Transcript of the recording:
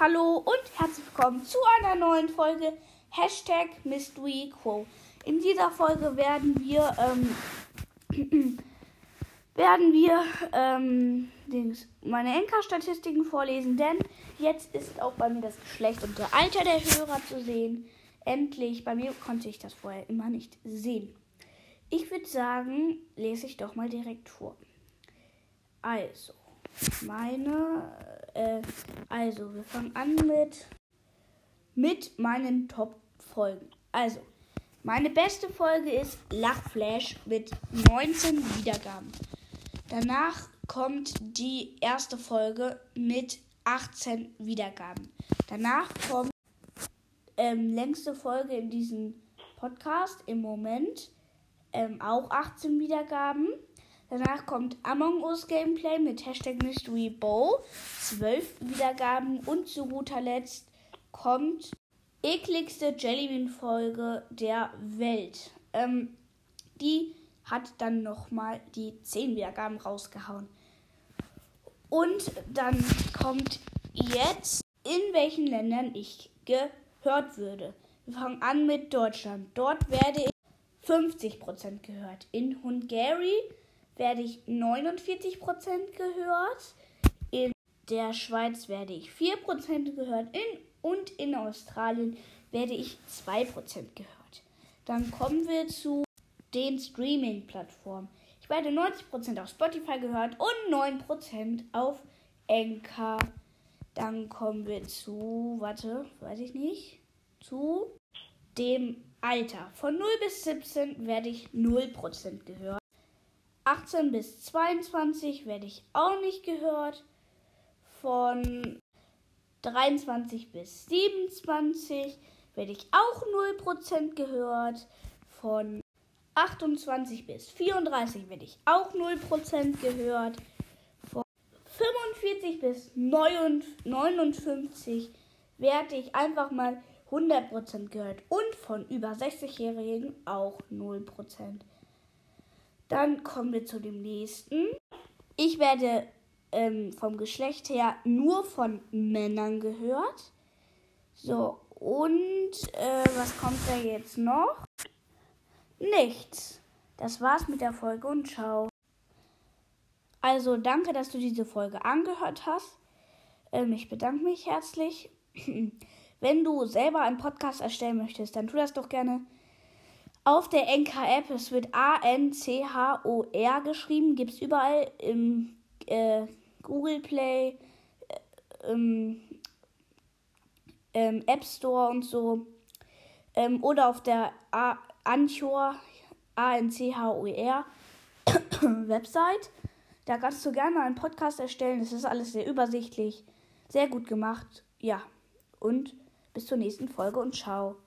Hallo und herzlich willkommen zu einer neuen Folge Hashtag Mystery Quo. In dieser Folge werden wir ähm, werden wir ähm, meine Enker-Statistiken vorlesen, denn jetzt ist auch bei mir das Geschlecht und der Alter der Hörer zu sehen. Endlich, bei mir konnte ich das vorher immer nicht sehen. Ich würde sagen, lese ich doch mal direkt vor. Also, meine, äh, also wir fangen an mit, mit meinen Top-Folgen. Also, meine beste Folge ist Lachflash mit 19 Wiedergaben. Danach kommt die erste Folge mit 18 Wiedergaben. Danach kommt ähm, längste Folge in diesem Podcast im Moment ähm, auch 18 Wiedergaben. Danach kommt Among Us Gameplay mit Hashtag Mystery Bow, 12 Wiedergaben. Und zu guter Letzt kommt ekligste Jellybean-Folge der Welt. Ähm, die hat dann nochmal die 10 Wiedergaben rausgehauen. Und dann kommt jetzt, in welchen Ländern ich gehört würde. Wir fangen an mit Deutschland. Dort werde ich 50% gehört. In Hungary werde ich 49% gehört. In der Schweiz werde ich 4% gehört. In, und in Australien werde ich 2% gehört. Dann kommen wir zu den Streaming-Plattformen. Ich werde 90% auf Spotify gehört und 9% auf Anchor. Dann kommen wir zu, warte, weiß ich nicht, zu dem Alter. Von 0 bis 17 werde ich 0% gehört. 18 bis 22 werde ich auch nicht gehört. Von 23 bis 27 werde ich auch 0% gehört. Von 28 bis 34 werde ich auch 0% gehört. Von 45 bis 59 werde ich einfach mal 100% gehört. Und von über 60-Jährigen auch 0%. Dann kommen wir zu dem nächsten. Ich werde ähm, vom Geschlecht her nur von Männern gehört. So, und äh, was kommt da jetzt noch? Nichts. Das war's mit der Folge und ciao. Also danke, dass du diese Folge angehört hast. Ähm, ich bedanke mich herzlich. Wenn du selber einen Podcast erstellen möchtest, dann tu das doch gerne auf der NK-App. Es wird A-N-C-H-O-R geschrieben. Gibt es überall im äh, Google Play, äh, im ähm, App Store und so. Ähm, oder auf der Anchor, A-N-C-H-O-R Website. Da kannst du gerne einen Podcast erstellen. Das ist alles sehr übersichtlich, sehr gut gemacht. Ja, und bis zur nächsten Folge und ciao.